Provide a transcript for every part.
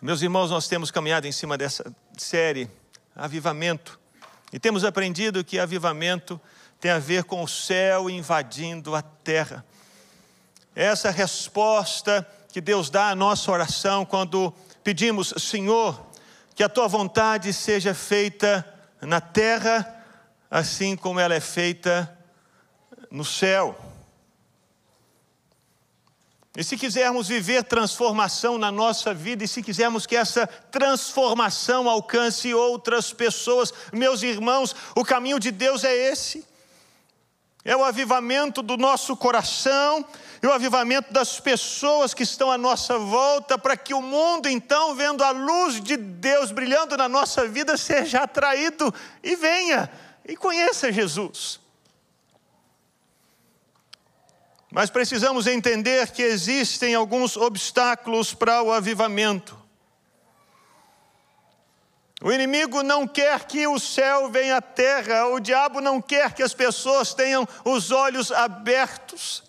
Meus irmãos, nós temos caminhado em cima dessa série, Avivamento, e temos aprendido que avivamento tem a ver com o céu invadindo a terra. Essa resposta que Deus dá à nossa oração quando pedimos, Senhor, que a tua vontade seja feita na terra, assim como ela é feita no céu. E se quisermos viver transformação na nossa vida, e se quisermos que essa transformação alcance outras pessoas, meus irmãos, o caminho de Deus é esse. É o avivamento do nosso coração e o avivamento das pessoas que estão à nossa volta, para que o mundo, então, vendo a luz de Deus brilhando na nossa vida, seja atraído e venha e conheça Jesus. Mas precisamos entender que existem alguns obstáculos para o avivamento. O inimigo não quer que o céu venha à terra, o diabo não quer que as pessoas tenham os olhos abertos,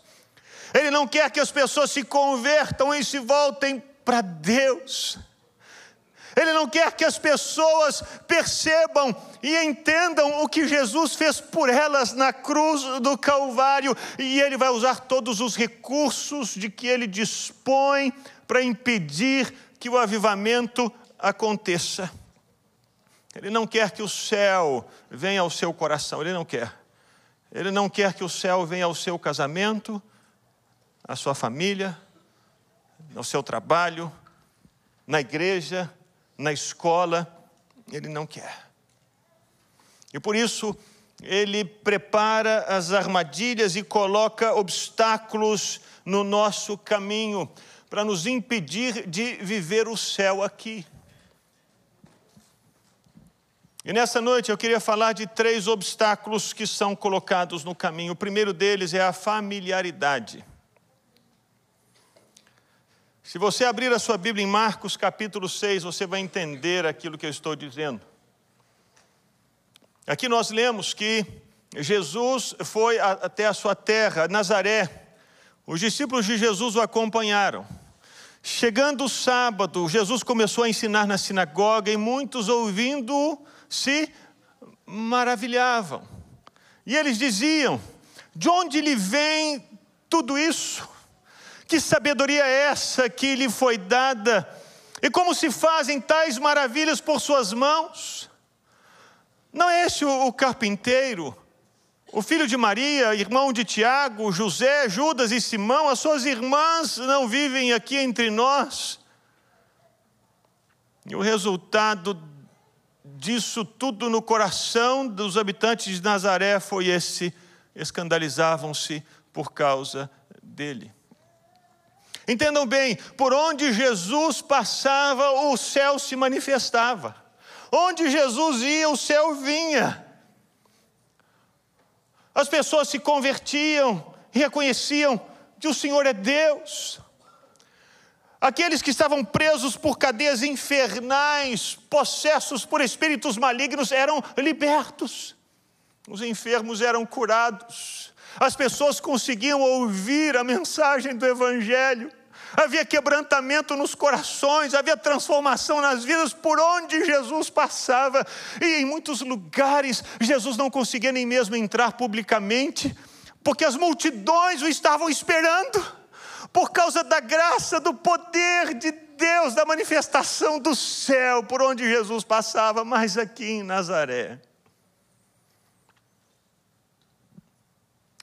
ele não quer que as pessoas se convertam e se voltem para Deus. Ele não quer que as pessoas percebam e entendam o que Jesus fez por elas na cruz do Calvário, e ele vai usar todos os recursos de que ele dispõe para impedir que o avivamento aconteça. Ele não quer que o céu venha ao seu coração, ele não quer. Ele não quer que o céu venha ao seu casamento, à sua família, ao seu trabalho, na igreja, na escola, ele não quer. E por isso, ele prepara as armadilhas e coloca obstáculos no nosso caminho para nos impedir de viver o céu aqui. E nessa noite eu queria falar de três obstáculos que são colocados no caminho. O primeiro deles é a familiaridade. Se você abrir a sua Bíblia em Marcos capítulo 6, você vai entender aquilo que eu estou dizendo. Aqui nós lemos que Jesus foi até a sua terra, Nazaré. Os discípulos de Jesus o acompanharam. Chegando o sábado, Jesus começou a ensinar na sinagoga e muitos ouvindo se maravilhavam. E eles diziam: De onde lhe vem tudo isso? Que sabedoria é essa que lhe foi dada? E como se fazem tais maravilhas por suas mãos? Não é esse o, carpinteiro, o filho de Maria, irmão de Tiago, José, Judas e Simão? As suas irmãs não vivem aqui entre nós? E o resultado disso tudo no coração dos habitantes de Nazaré foi esse: escandalizavam-se por causa dele. Entendam bem, por onde Jesus passava, o céu se manifestava. Onde Jesus ia, o céu vinha. As pessoas se convertiam reconheciam que o Senhor é Deus. Aqueles que estavam presos por cadeias infernais, possessos por espíritos malignos, eram libertos. Os enfermos eram curados. As pessoas conseguiam ouvir a mensagem do Evangelho havia quebrantamento nos corações, havia transformação nas vidas por onde Jesus passava, e em muitos lugares Jesus não conseguia nem mesmo entrar publicamente, porque as multidões o estavam esperando, por causa da graça, do poder de Deus, da manifestação do céu por onde Jesus passava, mas aqui em Nazaré.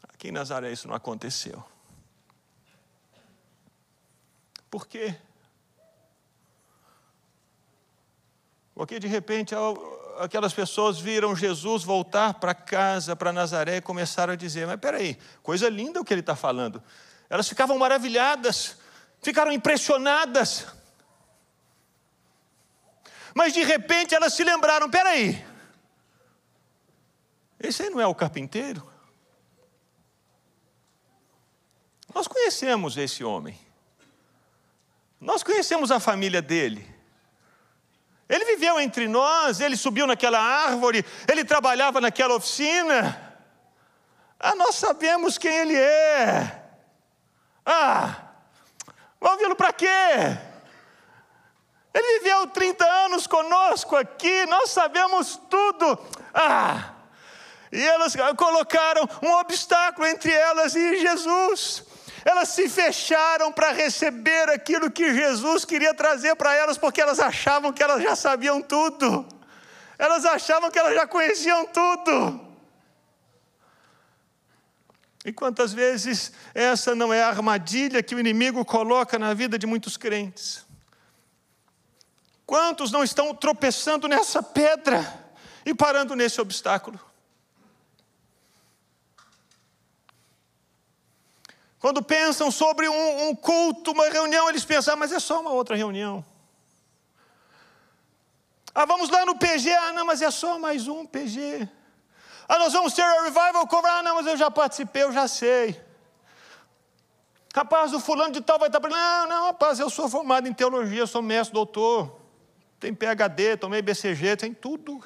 Aqui em Nazaré isso não aconteceu. Por quê? Porque de repente aquelas pessoas viram Jesus voltar para casa, para Nazaré, e começaram a dizer: Mas peraí, coisa linda o que ele está falando. Elas ficavam maravilhadas, ficaram impressionadas. Mas de repente elas se lembraram: peraí, esse aí não é o carpinteiro? Nós conhecemos esse homem. Nós conhecemos a família dele. Ele viveu entre nós, ele subiu naquela árvore, ele trabalhava naquela oficina. Ah, nós sabemos quem ele é. Ah, vamos vê-lo para quê? Ele viveu 30 anos conosco aqui, nós sabemos tudo. Ah! E elas colocaram um obstáculo entre elas e Jesus. Elas se fecharam para receber aquilo que Jesus queria trazer para elas, porque elas achavam que elas já sabiam tudo. Elas achavam que elas já conheciam tudo. E quantas vezes essa não é a armadilha que o inimigo coloca na vida de muitos crentes? Quantos não estão tropeçando nessa pedra e parando nesse obstáculo? Quando pensam sobre um, um culto, uma reunião, eles pensam, ah, mas é só uma outra reunião. Ah, vamos lá no PG, ah, não, mas é só mais um PG. Ah, nós vamos ter a revival cover, ah, não, mas eu já participei, eu já sei. Rapaz, o fulano de tal vai estar. Não, não, rapaz, eu sou formado em teologia, sou mestre, doutor. Tem PHD, tomei BCG, tem tudo.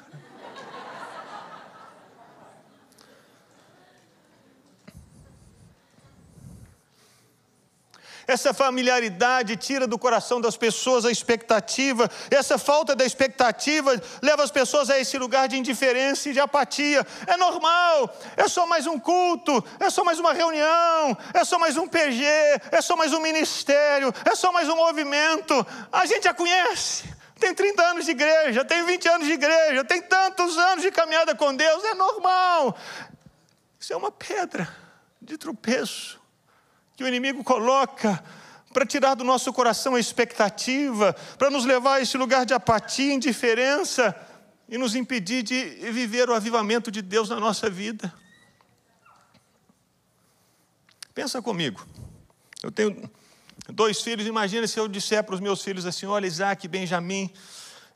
Essa familiaridade tira do coração das pessoas a expectativa, essa falta da expectativa leva as pessoas a esse lugar de indiferença e de apatia. É normal, é só mais um culto, é só mais uma reunião, é só mais um PG, é só mais um ministério, é só mais um movimento. A gente já conhece. Tem 30 anos de igreja, tem 20 anos de igreja, tem tantos anos de caminhada com Deus, é normal. Isso é uma pedra de tropeço que o inimigo coloca para tirar do nosso coração a expectativa, para nos levar a esse lugar de apatia, indiferença e nos impedir de viver o avivamento de Deus na nossa vida. Pensa comigo. Eu tenho dois filhos, imagina se eu disser para os meus filhos assim: olha, Isaac, Benjamin,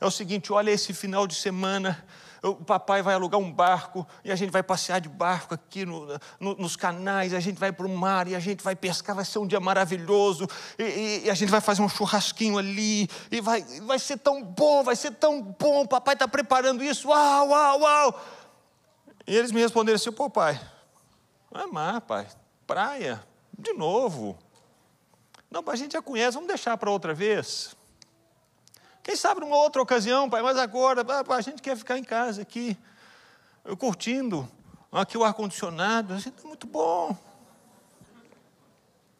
é o seguinte, olha esse final de semana, o papai vai alugar um barco e a gente vai passear de barco aqui no, no, nos canais, a gente vai para o mar e a gente vai pescar, vai ser um dia maravilhoso e, e, e, a gente vai fazer um churrasquinho ali e vai, vai ser tão bom, vai ser tão bom, o papai está preparando isso, uau, uau, uau. E eles me responderam assim, pô pai, não é mar, pai, praia, de novo. Não, a gente já conhece, vamos deixar para outra vez. Quem sabe numa outra ocasião, pai, mas agora, a gente quer ficar em casa aqui, curtindo aqui o ar-condicionado, assim, está muito bom.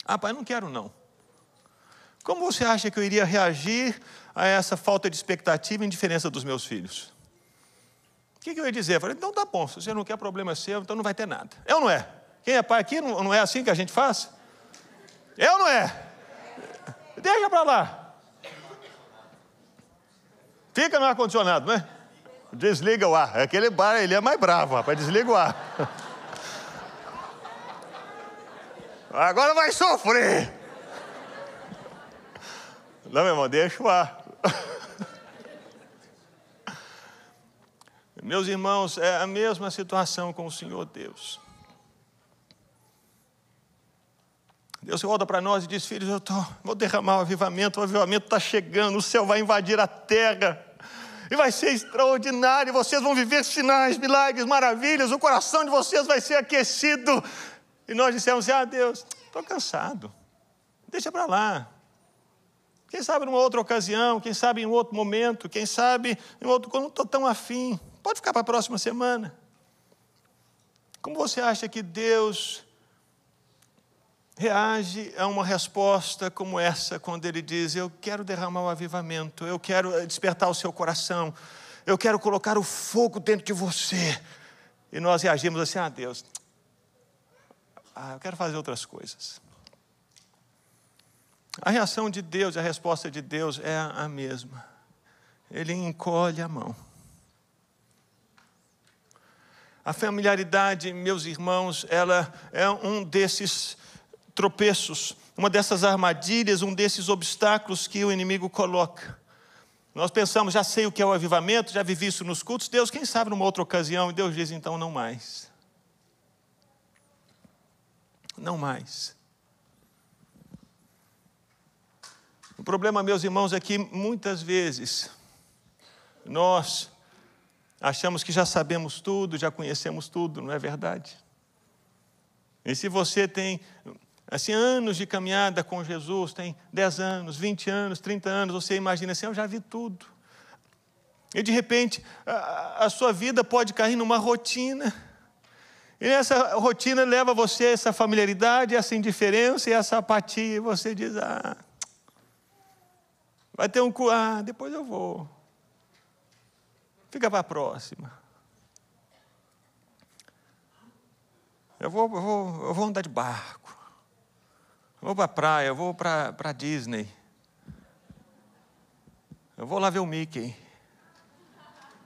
Ah, pai, não quero não. Como você acha que eu iria reagir a essa falta de expectativa e indiferença dos meus filhos? O que, eu ia dizer? Eu falei, então tá bom, se você não quer problema seu, então não vai ter nada. É ou não é? Quem é pai aqui, não é assim que a gente faz? É ou não é? Deixa para lá. Fica no ar-condicionado, né? Desliga o ar. Aquele bar, ele é mais bravo, rapaz. Desliga o ar. Agora vai sofrer. Não, meu irmão, deixa o ar. Meus irmãos, é a mesma situação com o Senhor Deus. Deus volta para nós e diz: Filhos, eu tô, vou derramar o avivamento, o avivamento está chegando, o céu vai invadir a terra, e vai ser extraordinário. Vocês vão viver sinais, milagres, maravilhas, o coração de vocês vai ser aquecido. E nós dissemos: Ah, Deus, estou cansado, deixa para lá. Quem sabe numa outra ocasião, quem sabe em outro momento, quem sabe em outro, quando não estou tão afim, pode ficar para a próxima semana. Como você acha que Deus reage a uma resposta como essa, quando ele diz: Eu quero derramar o avivamento, eu quero eh, despertar o seu coração, eu quero colocar o fogo dentro de você. E nós reagimos assim: Ah, Deus, ah, eu quero fazer outras coisas. A reação de Deus, a resposta de Deus é a mesma. Ele encolhe a mão. A familiaridade, meus irmãos, ela é um desses tropeços, uma dessas armadilhas, um desses obstáculos que o inimigo coloca. Nós pensamos, já sei o que é o avivamento, já vivi isso nos cultos. Deus, quem sabe numa outra ocasião? E Deus diz, então, não mais. Não mais. O problema, meus irmãos, é que muitas vezes nós achamos que já sabemos tudo, já conhecemos tudo, não é verdade? E se você tem assim, anos de caminhada com Jesus, tem 10 anos, 20 anos, 30 anos, você imagina assim, eu já vi tudo. E de repente, a, a sua vida pode cair numa rotina. E essa rotina leva você a essa familiaridade, essa indiferença e essa apatia. E você diz: Ah, vai ter um. Ah, depois eu vou. Fica para a próxima. Eu vou, eu, vou, eu vou andar de barco. Vou para a praia, vou para a Disney. Eu vou lá ver o Mickey.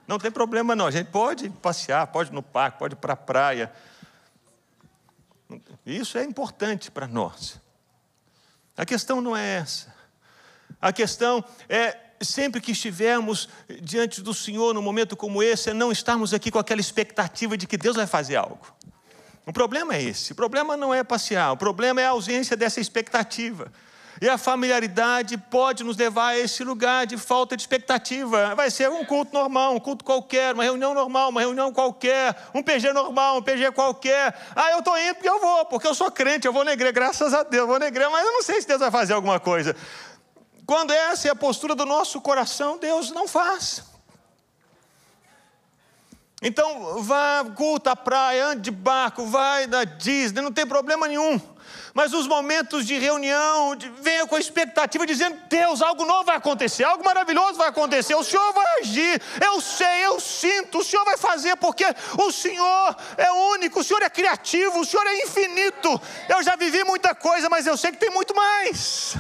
Não tem problema não, a gente pode passear, pode ir no parque, pode ir para a praia. Isso é importante para nós. A questão não é essa. A questão é sempre que estivermos diante do Senhor num momento como esse, é não estarmos aqui com aquela expectativa de que Deus vai fazer algo. O problema é esse. O problema não é passear, o problema é a ausência dessa expectativa. E a familiaridade pode nos levar a esse lugar de falta de expectativa. Vai ser um culto normal, um culto qualquer, uma reunião normal, uma reunião qualquer, um PG normal, um PG qualquer. Ah, eu estou indo porque eu vou, porque eu sou crente, eu vou na igreja, graças a Deus, eu vou na igreja, mas eu não sei se Deus vai fazer alguma coisa. Quando essa é a postura do nosso coração, Deus não faz. Então, vá, culta a praia, ande de barco, vai da Disney, não tem problema nenhum. Mas os momentos de reunião, de, venha com a expectativa, dizendo: Deus, algo novo vai acontecer, algo maravilhoso vai acontecer, o Senhor vai agir, eu sei, eu sinto, o Senhor vai fazer, porque o Senhor é único, o Senhor é criativo, o Senhor é infinito. Eu já vivi muita coisa, mas eu sei que tem muito mais.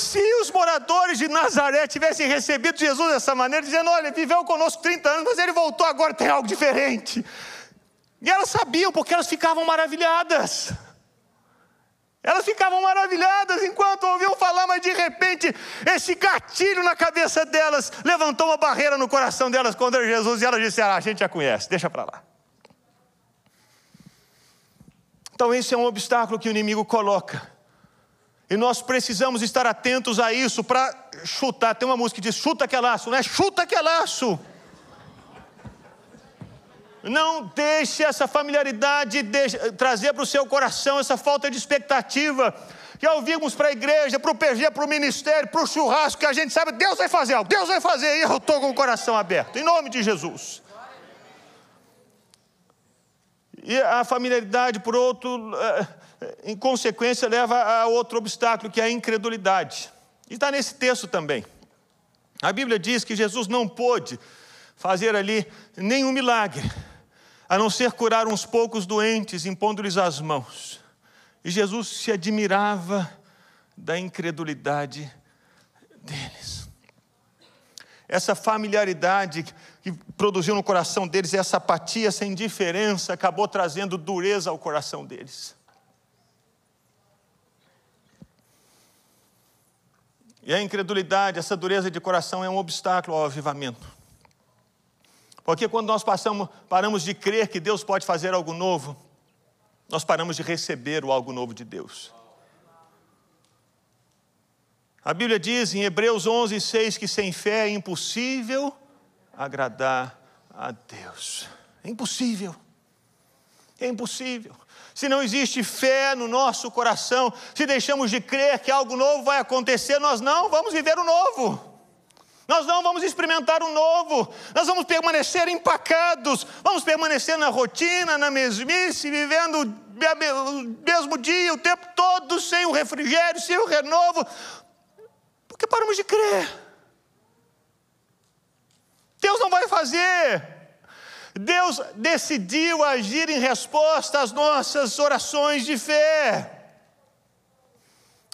Se os moradores de Nazaré tivessem recebido Jesus dessa maneira, dizendo: Olha, viveu conosco 30 anos, mas ele voltou agora, tem algo diferente. E elas sabiam, porque elas ficavam maravilhadas. Elas ficavam maravilhadas enquanto ouviam falar, mas de repente esse gatilho na cabeça delas levantou uma barreira no coração delas contra Jesus e elas disseram: ah, A gente já conhece, deixa para lá. Então, esse é um obstáculo que o inimigo coloca. E nós precisamos estar atentos a isso para chutar. Tem uma música que diz: chuta que é laço, não é? Chuta que é laço. Não deixe essa familiaridade trazer para o seu coração essa falta de expectativa. Ao virmos para a igreja, para o PG, para o ministério, para o churrasco, que a gente sabe, Deus vai fazer algo, Deus vai fazer, e eu estou com o coração aberto, em nome de Jesus. E a familiaridade, por outro, eh, em consequência, leva a outro obstáculo, que é a incredulidade. E está nesse texto também. A Bíblia diz que Jesus não pôde fazer ali nenhum milagre, a não ser curar uns poucos doentes, impondo-lhes as mãos. E Jesus se admirava da incredulidade deles. Essa familiaridade que produziu no coração deles, essa apatia, essa indiferença, acabou trazendo dureza ao coração deles. E a incredulidade, essa dureza de coração é um obstáculo ao avivamento. Porque quando nós passamos, paramos de crer que Deus pode fazer algo novo, nós paramos de receber o algo novo de Deus. A Bíblia diz em Hebreus 11, 6 que sem fé é impossível agradar a Deus. É impossível. É impossível se não existe fé no nosso coração, se deixamos de crer que algo novo vai acontecer, nós não vamos viver o novo. Nós não vamos experimentar o novo, nós vamos permanecer empacados, vamos permanecer na rotina, na mesmice, vivendo o mesmo dia, o tempo todo, sem o refrigério, sem o renovo, porque paramos de crer. Deus não vai fazer, Deus decidiu agir em resposta às nossas orações de fé.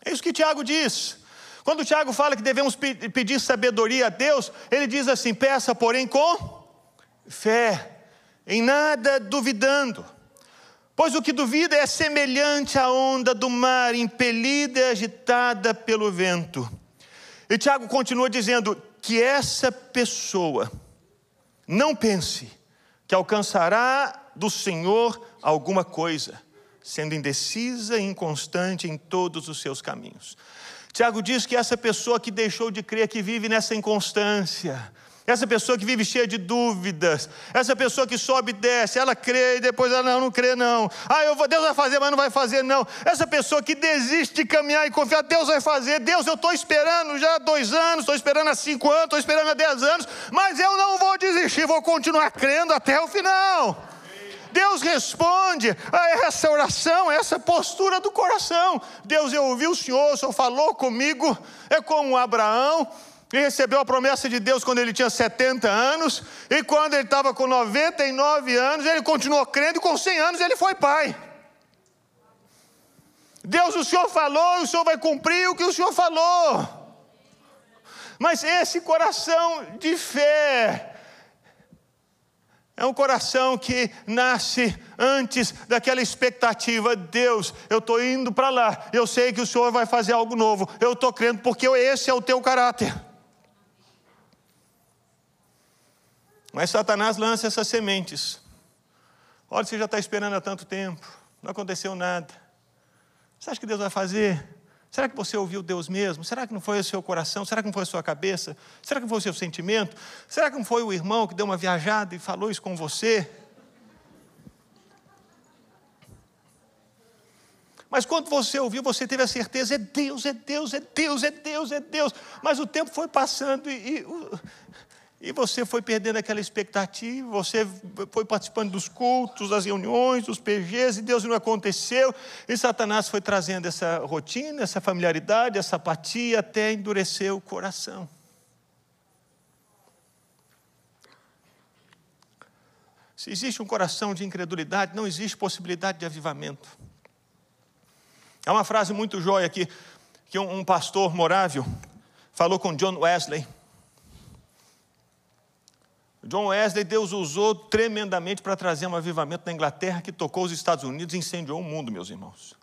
É isso que Tiago diz. Quando Tiago fala que devemos pedir sabedoria a Deus, ele diz assim: peça, porém, com fé, em nada duvidando. Pois o que duvida é semelhante à onda do mar, impelida e agitada pelo vento. E Tiago continua dizendo que essa pessoa não pense que alcançará do Senhor alguma coisa, sendo indecisa e inconstante em todos os seus caminhos. Tiago diz que essa pessoa que deixou de crer, que vive nessa inconstância, Essa pessoa que vive cheia de dúvidas, essa pessoa que sobe e desce, ela crê e depois ela não, não crê não. Ah, eu vou, Deus vai fazer, mas não vai fazer não. Essa pessoa que desiste de caminhar e confiar, Deus vai fazer. Deus, eu estou esperando já há dois anos, estou esperando há cinco anos, estou esperando há dez anos, mas eu não vou desistir, vou continuar crendo até o final. Deus responde a essa oração, a essa postura do coração. Deus, eu ouvi o Senhor, o Senhor falou comigo, é como Abraão, e recebeu a promessa de Deus quando ele tinha 70 anos, e quando ele estava com 99 anos, ele continuou crendo, e com 100 anos ele foi pai. Deus, o Senhor falou, o Senhor vai cumprir o que o Senhor falou. Mas esse coração de fé, é um coração que nasce antes daquela expectativa. Deus, eu estou indo para lá, eu sei que o Senhor vai fazer algo novo, eu estou crendo, porque esse é o teu caráter. Mas Satanás lança essas sementes. Olha, você já está esperando há tanto tempo, não aconteceu nada. Você acha que Deus vai fazer? Será que você ouviu Deus mesmo? Será que não foi o seu coração? Será que não foi a sua cabeça? Será que não foi o seu sentimento? Será que não foi o irmão que deu uma viajada e falou isso com você? Mas quando você ouviu, você teve a certeza: é Deus, é Deus, é Deus, é Deus, é Deus. Mas o tempo foi passando e, e e você foi perdendo aquela expectativa, você foi participando dos cultos, das reuniões, dos PGs, e Deus não aconteceu. E Satanás foi trazendo essa rotina, essa familiaridade, essa apatia, até endurecer o coração. Se existe um coração de incredulidade, não existe possibilidade de avivamento. Há uma frase muito jóia aqui, que um pastor morável falou com John Wesley. John Wesley, Deus usou tremendamente para trazer um avivamento na Inglaterra que tocou os Estados Unidos e incendiou o mundo, meus irmãos.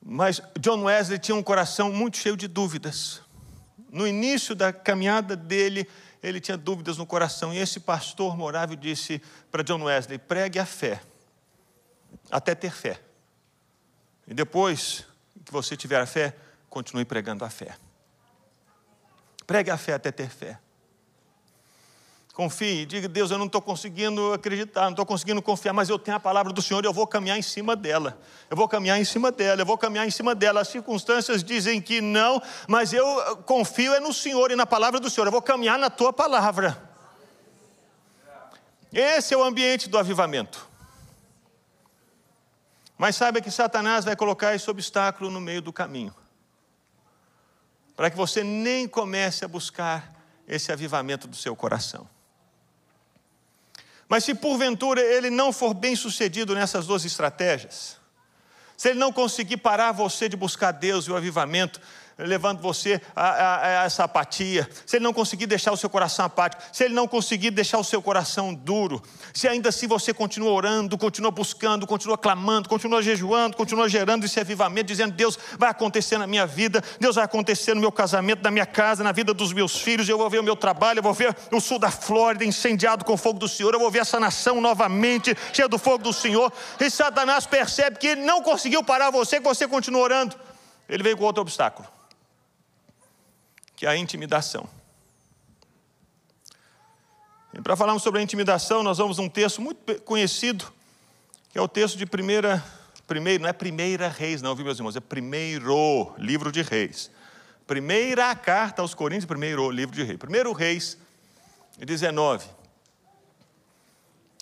Mas John Wesley tinha um coração muito cheio de dúvidas. No início da caminhada dele, ele tinha dúvidas no coração. E esse pastor morável disse para John Wesley: pregue a fé, até ter fé. E depois que você tiver a fé, continue pregando a fé. Pregue a fé até ter fé. Confie, diga, Deus, eu não estou conseguindo acreditar, não estou conseguindo confiar, mas eu tenho a palavra do Senhor, eu vou caminhar em cima dela. Eu vou caminhar em cima dela, eu vou caminhar em cima dela. As circunstâncias dizem que não, mas eu confio é no Senhor e na palavra do Senhor. Eu vou caminhar na tua palavra. Esse é o ambiente do avivamento. Mas saiba que Satanás vai colocar esse obstáculo no meio do caminho para que você nem comece a buscar esse avivamento do seu coração. Mas se porventura ele não for bem sucedido nessas duas estratégias, se ele não conseguir parar você de buscar Deus e o avivamento, levando você a, a, a, essa apatia, se ele não conseguir deixar o seu coração apático, se ele não conseguir deixar o seu coração duro, se ainda assim você continua orando, continua buscando, continua clamando, continua jejuando, continua gerando esse avivamento, dizendo: Deus vai acontecer na minha vida, Deus vai acontecer no meu casamento, na minha casa, na vida dos meus filhos, eu vou ver o meu trabalho, eu vou ver o sul da Flórida incendiado com o fogo do Senhor, eu vou ver essa nação novamente cheia do fogo do Senhor. E Satanás percebe que ele não conseguiu parar você, que você continua orando. Ele veio com outro obstáculo que é a intimidação. E para falarmos sobre a intimidação, nós vamos a um texto muito conhecido, que é o texto de primeira, primeiro, não é primeira reis, não, viu, meus irmãos? É primeiro livro de reis. Primeira carta aos Coríntios, primeiro livro de reis. Primeiro reis, 19.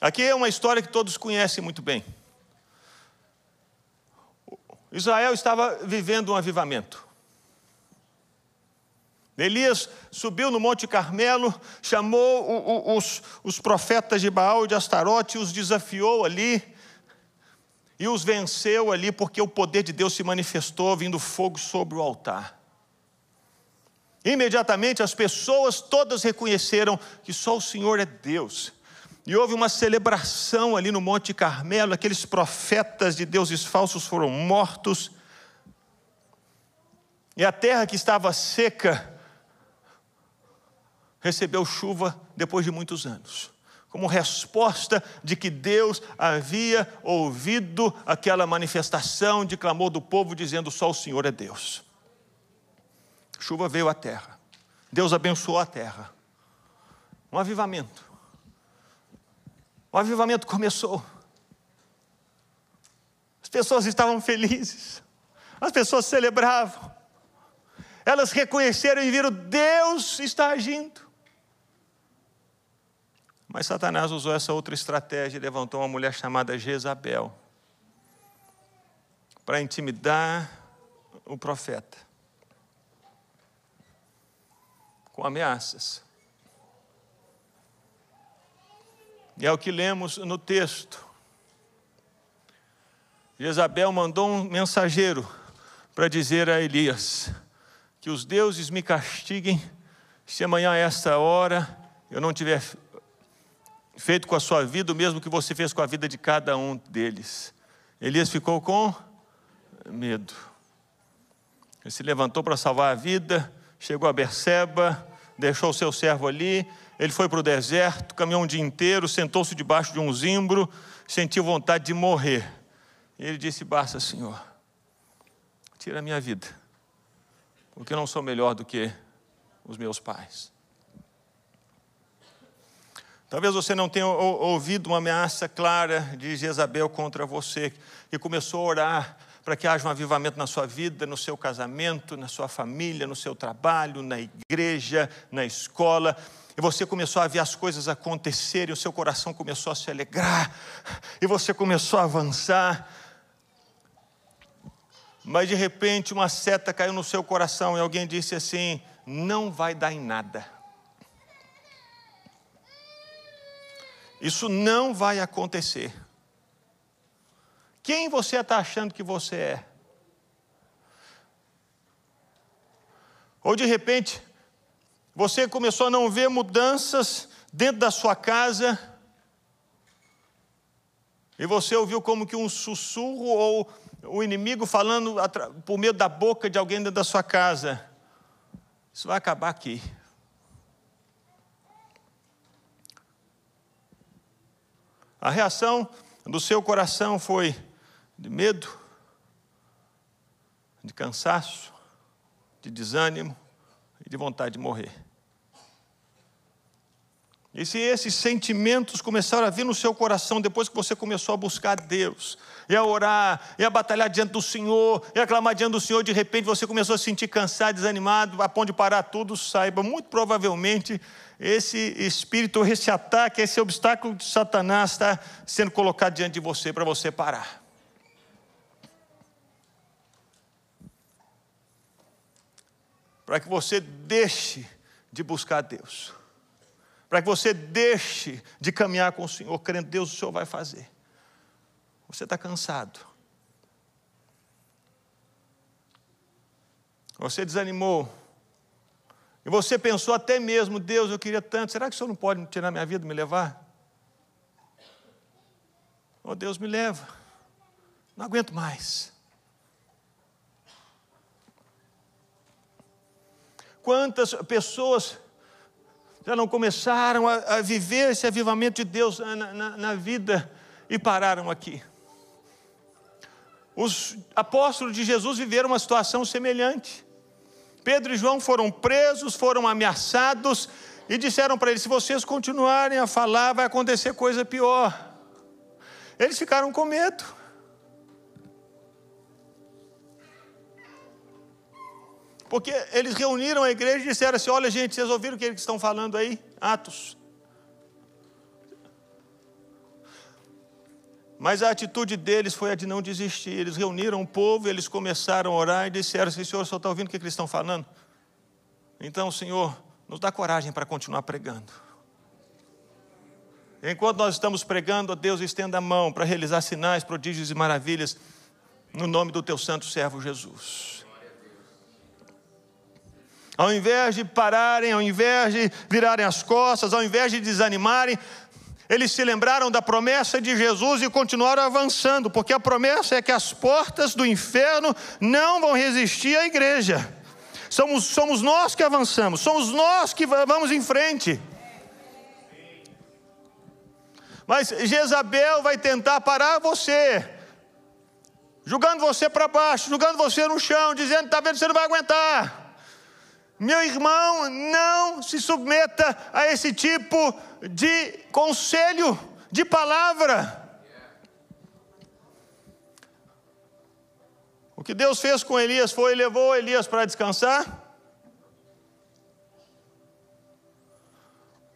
Aqui é uma história que todos conhecem muito bem. Israel estava vivendo um avivamento. Elias subiu no Monte Carmelo, chamou os, os profetas de Baal e de Astarote, os desafiou ali e os venceu ali, porque o poder de Deus se manifestou, vindo fogo sobre o altar. Imediatamente as pessoas todas reconheceram que só o Senhor é Deus. E houve uma celebração ali no Monte Carmelo, aqueles profetas de deuses falsos foram mortos. E a terra que estava seca recebeu chuva depois de muitos anos, como resposta de que Deus havia ouvido aquela manifestação de clamor do povo dizendo: só o Senhor é Deus. Chuva veio à terra. Deus abençoou a terra. Um avivamento. O avivamento começou. As pessoas estavam felizes. As pessoas celebravam. Elas reconheceram e viram: Deus está agindo. Mas Satanás usou essa outra estratégia e levantou uma mulher chamada Jezabel para intimidar o profeta com ameaças. E é o que lemos no texto. Jezabel mandou um mensageiro para dizer a Elias: que os deuses me castiguem se amanhã a esta hora eu não tiver feito com a sua vida o mesmo que você fez com a vida de cada um deles. Elias ficou com medo. Ele se levantou para salvar a vida, chegou a Berseba, deixou o seu servo ali, ele foi para o deserto, caminhou um dia inteiro, sentou-se debaixo de um zimbro, sentiu vontade de morrer. E ele disse: Basta, Senhor, tira a minha vida porque eu não sou melhor do que os meus pais. Talvez você não tenha ouvido uma ameaça clara de Jezabel contra você, que começou a orar para que haja um avivamento na sua vida, no seu casamento, na sua família, no seu trabalho, na igreja, na escola. E você começou a ver as coisas acontecerem, o seu coração começou a se alegrar, e você começou a avançar mas de repente uma seta caiu no seu coração e alguém disse assim: não vai dar em nada. Isso não vai acontecer. Quem você está achando que você é? Ou de repente, você começou a não ver mudanças dentro da sua casa, e você ouviu como que um sussurro ou o inimigo falando por meio da boca de alguém dentro da sua casa. Isso vai acabar aqui. A reação do seu coração foi de medo, de cansaço, de desânimo e de vontade de morrer. E se esses sentimentos começaram a vir no seu coração depois que você começou a buscar Deus, e a orar, e a batalhar diante do Senhor, e a clamar diante do Senhor, de repente você começou a se sentir cansado, desanimado, a ponto de parar tudo, saiba, muito provavelmente esse espírito, esse ataque, esse obstáculo de Satanás está sendo colocado diante de você para você parar. Para que você deixe de buscar Deus para que você deixe de caminhar com o Senhor, crendo Deus, o Senhor vai fazer. Você está cansado. Você desanimou. E você pensou até mesmo, Deus, eu queria tanto, será que o Senhor não pode tirar minha vida, me levar? Oh Deus, me leva. Não aguento mais. Quantas pessoas já não começaram a, a viver esse avivamento de Deus na, na, na vida e pararam aqui. Os apóstolos de Jesus viveram uma situação semelhante. Pedro e João foram presos, foram ameaçados e disseram para eles: se vocês continuarem a falar, vai acontecer coisa pior. Eles ficaram com medo. Porque eles reuniram a igreja e disseram assim: olha, gente, vocês ouviram o que eles estão falando aí? Atos. Mas a atitude deles foi a de não desistir. Eles reuniram o povo, eles começaram a orar e disseram assim: Senhor, só está ouvindo o que eles estão falando? Então, Senhor, nos dá coragem para continuar pregando. Enquanto nós estamos pregando, Deus estenda a mão para realizar sinais, prodígios e maravilhas, no nome do teu santo servo Jesus. Ao invés de pararem, ao invés de virarem as costas, ao invés de desanimarem, eles se lembraram da promessa de Jesus e continuaram avançando, porque a promessa é que as portas do inferno não vão resistir à igreja. Somos, somos nós que avançamos, somos nós que vamos em frente. Mas Jezabel vai tentar parar você, jogando você para baixo, jogando você no chão, dizendo: está vendo, você não vai aguentar. Meu irmão, não se submeta a esse tipo de conselho, de palavra. O que Deus fez com Elias foi levou Elias para descansar.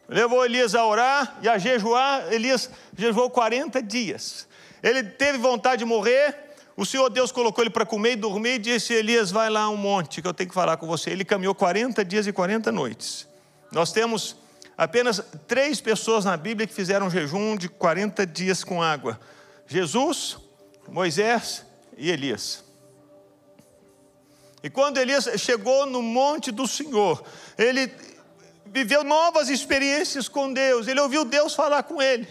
Levou Elias a orar e a jejuar. Elias jejuou 40 dias. Ele teve vontade de morrer. O Senhor Deus colocou ele para comer e dormir e disse: Elias, vai lá um monte que eu tenho que falar com você. Ele caminhou 40 dias e 40 noites. Nós temos apenas três pessoas na Bíblia que fizeram jejum de 40 dias com água: Jesus, Moisés e Elias. E quando Elias chegou no monte do Senhor, ele viveu novas experiências com Deus, ele ouviu Deus falar com ele.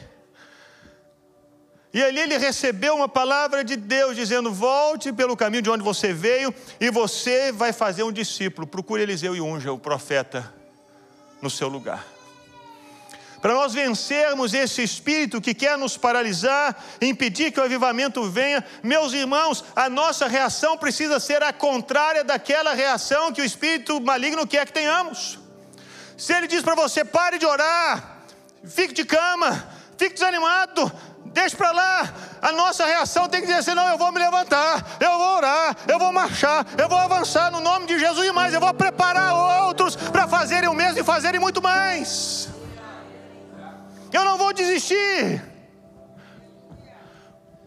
E ali ele recebeu uma palavra de Deus dizendo: Volte pelo caminho de onde você veio e você vai fazer um discípulo. Procure Eliseu e unja o profeta no seu lugar. Para nós vencermos esse espírito que quer nos paralisar, impedir que o avivamento venha, meus irmãos, a nossa reação precisa ser a contrária daquela reação que o espírito maligno quer que tenhamos. Se ele diz para você, pare de orar, fique de cama, fique desanimado, deixe para lá. A nossa reação tem que dizer assim: não, eu vou me levantar, eu vou orar, eu vou marchar, eu vou avançar no nome de Jesus e mais, eu vou preparar outros para fazerem o mesmo e fazerem muito mais. Eu não vou desistir.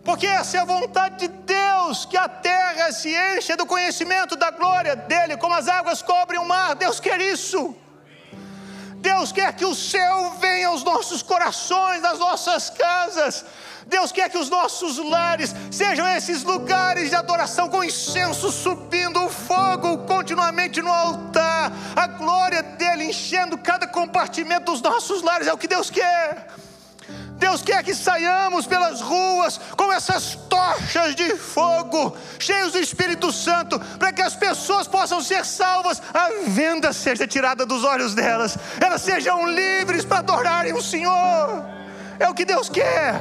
Porque essa é a vontade de Deus, que a terra se encha do conhecimento da glória dele, como as águas cobrem o mar. Deus quer isso. Deus quer que o céu venha aos nossos corações, nas nossas casas. Deus quer que os nossos lares sejam esses lugares de adoração com incenso subindo, o fogo continuamente no altar, a glória dele enchendo cada compartimento dos nossos lares. É o que Deus quer. Deus quer que saiamos pelas ruas com essas tochas de fogo, cheios do Espírito Santo, para que as pessoas possam ser salvas, a venda seja tirada dos olhos delas, elas sejam livres para adorarem o Senhor. É o que Deus quer.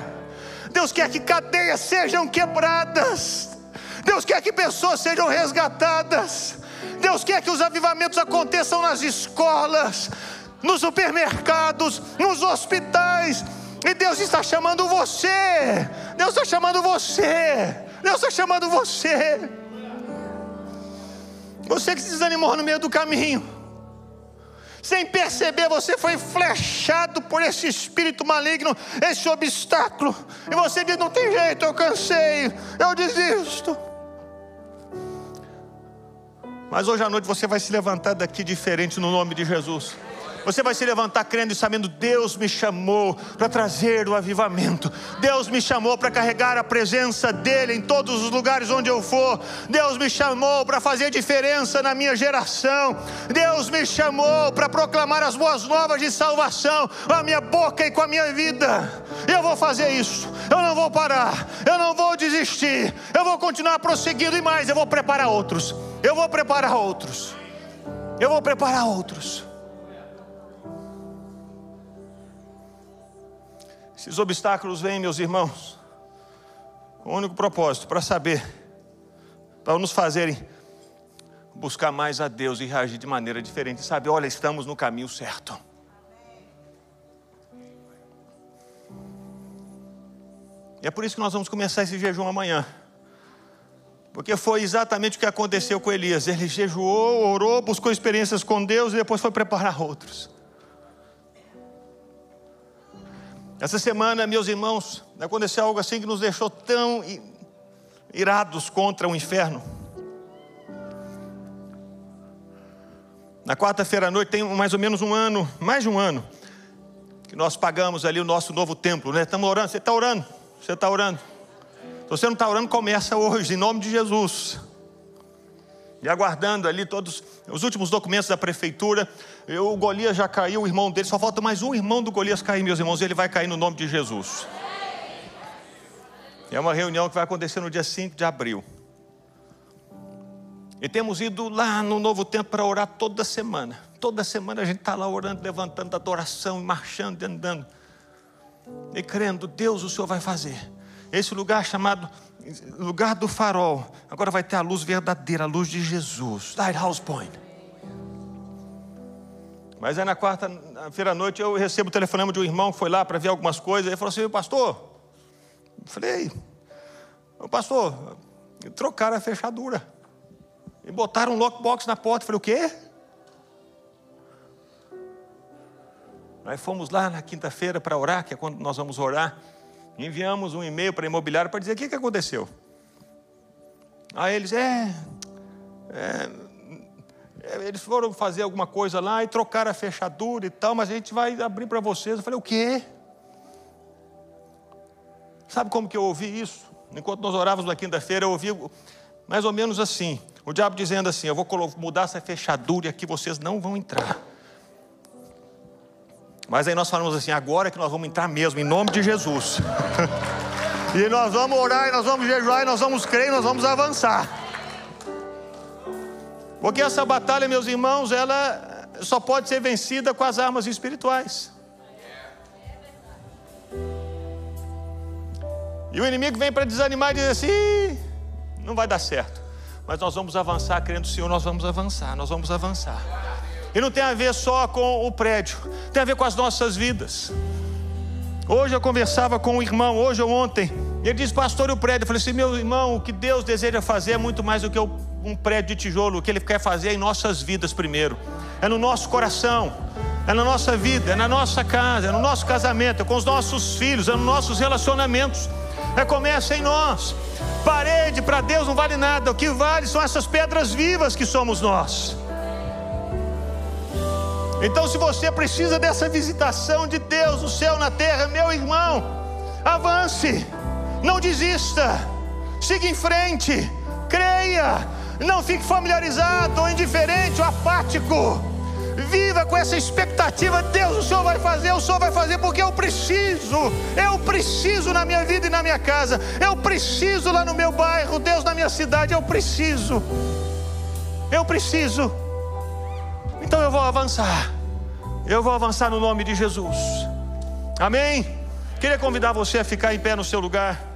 Deus quer que cadeias sejam quebradas. Deus quer que pessoas sejam resgatadas. Deus quer que os avivamentos aconteçam nas escolas, nos supermercados, nos hospitais e Deus está chamando você. Deus está chamando você. Deus está chamando você. Você que se desanimou no meio do caminho. Sem perceber, você foi flechado por esse espírito maligno, esse obstáculo. E você diz: Não tem jeito, eu cansei, eu desisto. Mas hoje à noite você vai se levantar daqui diferente no nome de Jesus. Você vai se levantar crendo e sabendo: Deus me chamou para trazer o avivamento. Deus me chamou para carregar a presença dEle em todos os lugares onde eu for. Deus me chamou para fazer diferença na minha geração. Deus me chamou para proclamar as boas novas de salvação com a minha boca e com a minha vida. Eu vou fazer isso. Eu não vou parar. Eu não vou desistir. Eu vou continuar prosseguindo e mais. Eu vou preparar outros. Eu vou preparar outros. Eu vou preparar outros. Esses obstáculos vêm, meus irmãos, com o único propósito, para saber, para nos fazerem buscar mais a Deus e reagir de maneira diferente. Sabe, olha, estamos no caminho certo. E é por isso que nós vamos começar esse jejum amanhã. Porque foi exatamente o que aconteceu com Elias. Ele jejuou, orou, buscou experiências com Deus e depois foi preparar outros. Essa semana, meus irmãos, aconteceu algo assim que nos deixou tão irados contra o inferno. Na quarta-feira à noite, tem mais ou menos um ano, mais de um ano, que nós pagamos ali o nosso novo templo, né? Estamos orando, você está orando, você está orando. Se você não está orando, começa hoje, em nome de Jesus e aguardando ali todos os últimos documentos da prefeitura. O Golias já caiu, o irmão dele, só falta mais um irmão do Golias cair, meus irmãos, e ele vai cair no nome de Jesus. É uma reunião que vai acontecer no dia 5 de abril. E temos ido lá no Novo Tempo para orar toda semana. Toda semana a gente está lá orando, levantando adoração, marchando e andando. E crendo, Deus, o Senhor vai fazer. Esse lugar chamado lugar do farol, agora vai ter a luz verdadeira, a luz de Jesus. Lighthouse Point. Mas aí na quarta-feira à noite eu recebo o telefonema de um irmão que foi lá para ver algumas coisas. Ele falou assim: Pastor, eu falei, pastor, trocaram a fechadura. E botaram um lockbox na porta. Eu falei, o quê? Nós fomos lá na quinta-feira para orar, que é quando nós vamos orar. Enviamos um e-mail para a imobiliária para dizer o que, que aconteceu. Aí eles, é, é, é, eles foram fazer alguma coisa lá e trocaram a fechadura e tal, mas a gente vai abrir para vocês. Eu falei, o quê? Sabe como que eu ouvi isso? Enquanto nós orávamos na quinta-feira, eu ouvi mais ou menos assim: o diabo dizendo assim: Eu vou mudar essa fechadura e aqui vocês não vão entrar. Mas aí nós falamos assim: agora que nós vamos entrar mesmo, em nome de Jesus. e nós vamos orar, nós vamos jejuar, nós vamos crer, nós vamos avançar. Porque essa batalha, meus irmãos, ela só pode ser vencida com as armas espirituais. E o inimigo vem para desanimar e diz assim: não vai dar certo. Mas nós vamos avançar, crendo no Senhor, nós vamos avançar, nós vamos avançar. E não tem a ver só com o prédio, tem a ver com as nossas vidas. Hoje eu conversava com um irmão, hoje ou ontem, e ele disse, pastor, e o prédio? Eu falei assim, meu irmão, o que Deus deseja fazer é muito mais do que um prédio de tijolo, o que Ele quer fazer é em nossas vidas primeiro, é no nosso coração, é na nossa vida, é na nossa casa, é no nosso casamento, é com os nossos filhos, é nos nossos relacionamentos, é começa em nós. Parede para Deus não vale nada, o que vale são essas pedras vivas que somos nós. Então, se você precisa dessa visitação de Deus, o céu na terra, meu irmão, avance, não desista, siga em frente, creia, não fique familiarizado, ou indiferente, ou apático. Viva com essa expectativa, Deus, o Senhor vai fazer, o Senhor vai fazer, porque eu preciso, eu preciso na minha vida e na minha casa, eu preciso lá no meu bairro, Deus na minha cidade, eu preciso, eu preciso. Então eu vou avançar. Eu vou avançar no nome de Jesus. Amém? Queria convidar você a ficar em pé no seu lugar.